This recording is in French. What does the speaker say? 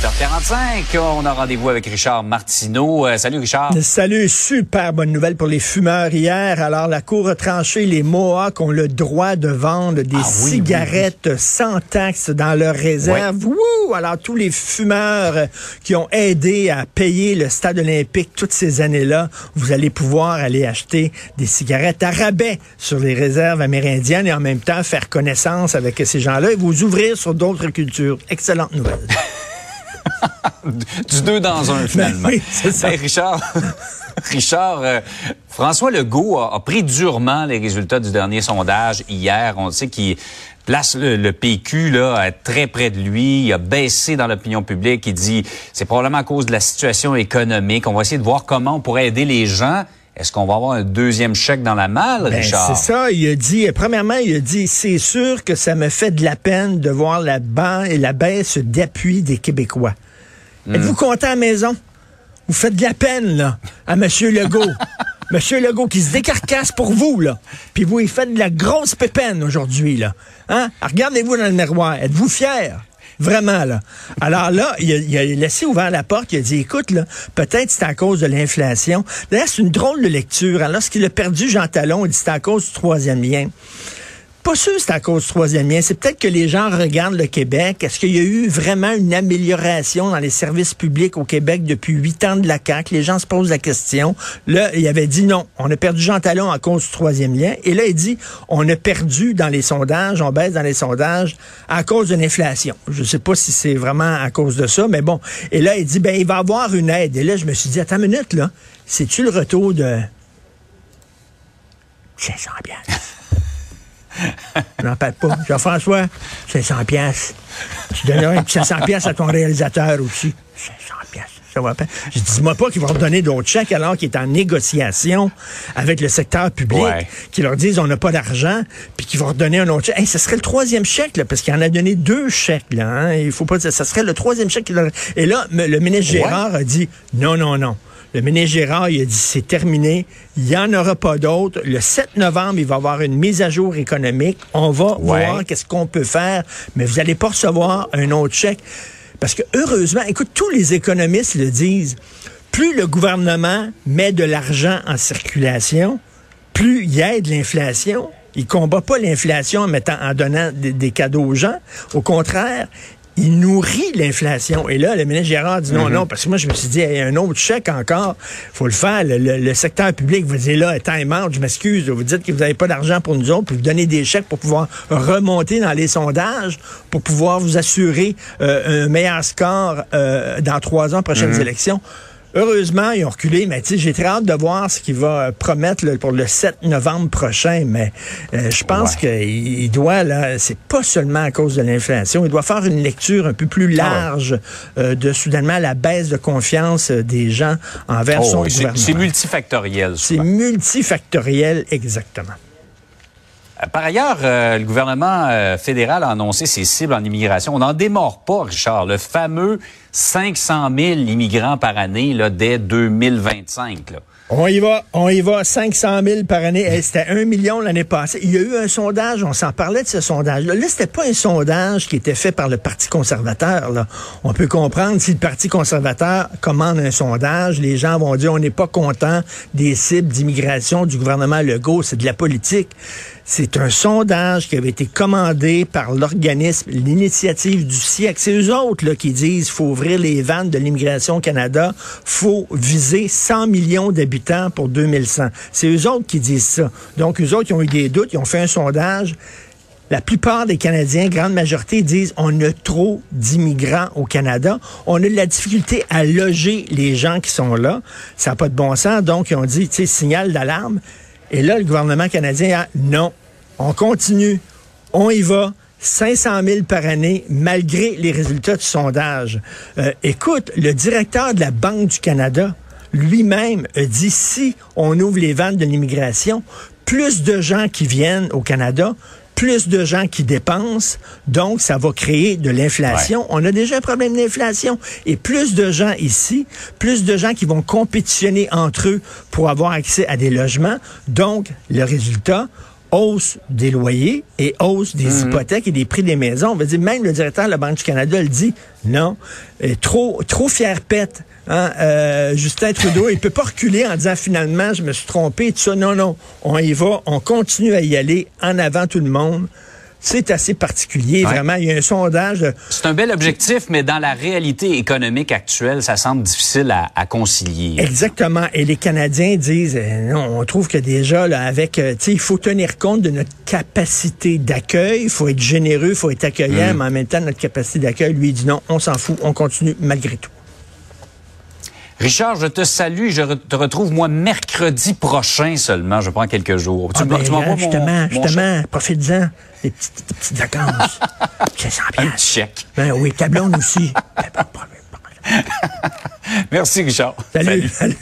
8h45, on a rendez-vous avec Richard Martineau. Euh, salut Richard. Salut, super bonne nouvelle pour les fumeurs hier. Alors la Cour a tranché, les Mohawks ont le droit de vendre des Ah oui, cigarettes sans taxe dans leur réserve. Wouh! Alors tous les fumeurs qui ont aidé à payer le stade olympique toutes ces années-là, vous allez pouvoir aller acheter des cigarettes à rabais sur les réserves amérindiennes et en même temps faire connaissance avec ces gens-là et vous ouvrir sur d'autres cultures. Excellente nouvelle. Du deux dans un, finalement. Ben oui, c'est ça. Hey, Richard, Richard euh, François Legault a, a pris durement les résultats du dernier sondage hier. On sait qu'il place le, le PQ là très près de lui. Il a baissé dans l'opinion publique. Il dit c'est probablement à cause de la situation économique. On va essayer de voir comment on pourrait aider les gens. Est-ce qu'on va avoir un deuxième chèque dans la malle, Ben, Richard? c'est ça, il a dit, premièrement, il a dit, c'est sûr que ça me fait de la peine de voir la baisse d'appui des Québécois. Êtes-vous content à la maison? Vous faites de la peine, là, à M. Legault. M. Legault qui se décarcasse pour vous, là. Puis vous, il faites de la grosse pépine aujourd'hui, là. Hein? Regardez-vous dans le miroir. Êtes-vous fiers? Vraiment, là. Alors là, il a, il a laissé ouvert la porte, il a dit, écoute, là, peut-être c'est à cause de l'inflation. D'ailleurs, c'est une drôle de lecture. Alors, lorsqu'il a perdu Jean Talon, il dit, c'est à cause du troisième lien. Pas sûr c'est à cause du troisième lien. C'est peut-être que les gens regardent le Québec. Est-ce qu'il y a eu vraiment une amélioration dans les services publics au Québec depuis huit ans de la CAQ? Les gens se posent la question. Là, il avait dit non. On a perdu Jean Talon à cause du troisième lien. Et là, il dit, on a perdu dans les sondages, on baisse dans les sondages à cause de l'inflation. Je sais pas si c'est vraiment à cause de ça, mais bon. Et là, il dit, ben, il va avoir une aide. Et là, je me suis dit, attends une minute, là. C'est-tu le retour de 500 piastres? N'en parle pas. Jean-François, 500 pièces. Tu donneras un petit 500 pièces à ton réalisateur aussi. 500 pièces. Ça va pas. Je dis-moi pas qu'ils vont redonner d'autres chèques alors qu'il est en négociation avec le secteur public, Ouais. qui leur disent on n'a pas d'argent, puis qu'ils vont redonner un autre chèque. Hey, ce serait le troisième chèque, là, parce qu'il en a donné deux chèques, là. hein. Il faut pas dire, ça serait le troisième chèque. leur- Et là, le ministre Ouais. Gérard a dit non, non, non. Le ministre Gérard, il a dit c'est terminé, il n'y en aura pas d'autres. Le 7 novembre, il va y avoir une mise à jour économique. On va Ouais. voir qu'est-ce qu'on peut faire, mais vous n'allez pas recevoir un autre chèque. Parce que heureusement, écoute, tous les économistes le disent, plus le gouvernement met de l'argent en circulation, plus il aide l'inflation. Il combat pas l'inflation en mettant, en donnant des, des cadeaux aux gens. Au contraire, il nourrit l'inflation. Et là, le ministre Gérard dit non, non, parce que moi, je me suis dit, il y a un autre chèque encore. faut le faire. Le, le- le secteur public vous dit là, time out, je m'excuse. Vous dites que vous n'avez pas d'argent pour nous autres, puis vous donnez des chèques pour pouvoir remonter dans les sondages, pour pouvoir vous assurer euh, un meilleur score euh, dans trois ans, prochaines élections. Heureusement, ils ont reculé, mais tu sais, j'ai très hâte de voir ce qu'il va euh, promettre là, pour le 7 novembre prochain. Mais euh, je pense Ouais. qu'il il doit, là, c'est pas seulement à cause de l'inflation, il doit faire une lecture un peu plus Ah large euh, de soudainement la baisse de confiance euh, des gens envers Oh, son gouvernement. c'est multifactoriel. C'est multifactoriel, exactement. Par ailleurs, euh, le gouvernement euh, fédéral a annoncé ses cibles en immigration. On n'en démord pas, Richard. Le fameux 500 000 immigrants par année là, dès 2025. Là. On y va, on y va, 500 000 par année. C'était un million l'année passée. Il y a eu un sondage, on s'en parlait de ce sondage-là. Là, c'était pas un sondage qui était fait par le Parti conservateur. Là. On peut comprendre si le Parti conservateur commande un sondage, les gens vont dire on n'est pas content des cibles d'immigration du gouvernement Legault, c'est de la politique. C'est un sondage qui avait été commandé par l'organisme, l'initiative du siècle. C'est eux autres là, qui disent faut ouvrir les vannes de l'immigration au Canada, faut viser 100 millions d'habitants pour 2100. C'est eux autres qui disent ça. Donc, eux autres, ils ont eu des doutes, ils ont fait un sondage. La plupart des Canadiens, grande majorité, disent on a trop d'immigrants au Canada. On a de la difficulté à loger les gens qui sont là. Ça n'a pas de bon sens. Donc, ils ont dit, tu sais, signal d'alarme. Et là, le gouvernement canadien a non. On continue. On y va. 500 000 par année, malgré les résultats du sondage. Euh, écoute, le directeur de la Banque du Canada, lui-même, a dit si on ouvre les vannes de l'immigration, plus de gens qui viennent au Canada, plus de gens qui dépensent, donc ça va créer de l'inflation. On a déjà un problème d'inflation. Et plus de gens ici, plus de gens qui vont compétitionner entre eux pour avoir accès à des logements. Donc, le résultat, hausse des loyers et hausse des Mhm. hypothèques et des prix des maisons. On va dire, même le directeur de la Banque du Canada le dit, non, euh, trop, trop fier pète. Hein, euh, Justin Trudeau, il peut pas reculer en disant finalement, je me suis trompé, tout ça. Non, non, on y va, on continue à y aller en avant tout le monde. C'est assez particulier, Ouais. vraiment. Il y a un sondage. de- C'est un bel objectif, mais dans la réalité économique actuelle, ça semble difficile à, à concilier. Exactement. Et les Canadiens disent, euh, non, on trouve que déjà, là, avec, euh, tu sais, il faut tenir compte de notre capacité d'accueil. Il faut être généreux, il faut être accueillant, mais en même temps, notre capacité d'accueil, lui, il dit non, on s'en fout, on continue malgré tout. Richard, je te salue je te retrouve, moi, mercredi prochain seulement. Je prends quelques jours. Ah, me- ben, m'envoies là, justement, mon justement, profite-en. Des petites, des petites vacances. 500 Un petit chèque. Ben oui, ta blonde aussi. Ben, pas de problème. Merci, Richard. Salut. Salut.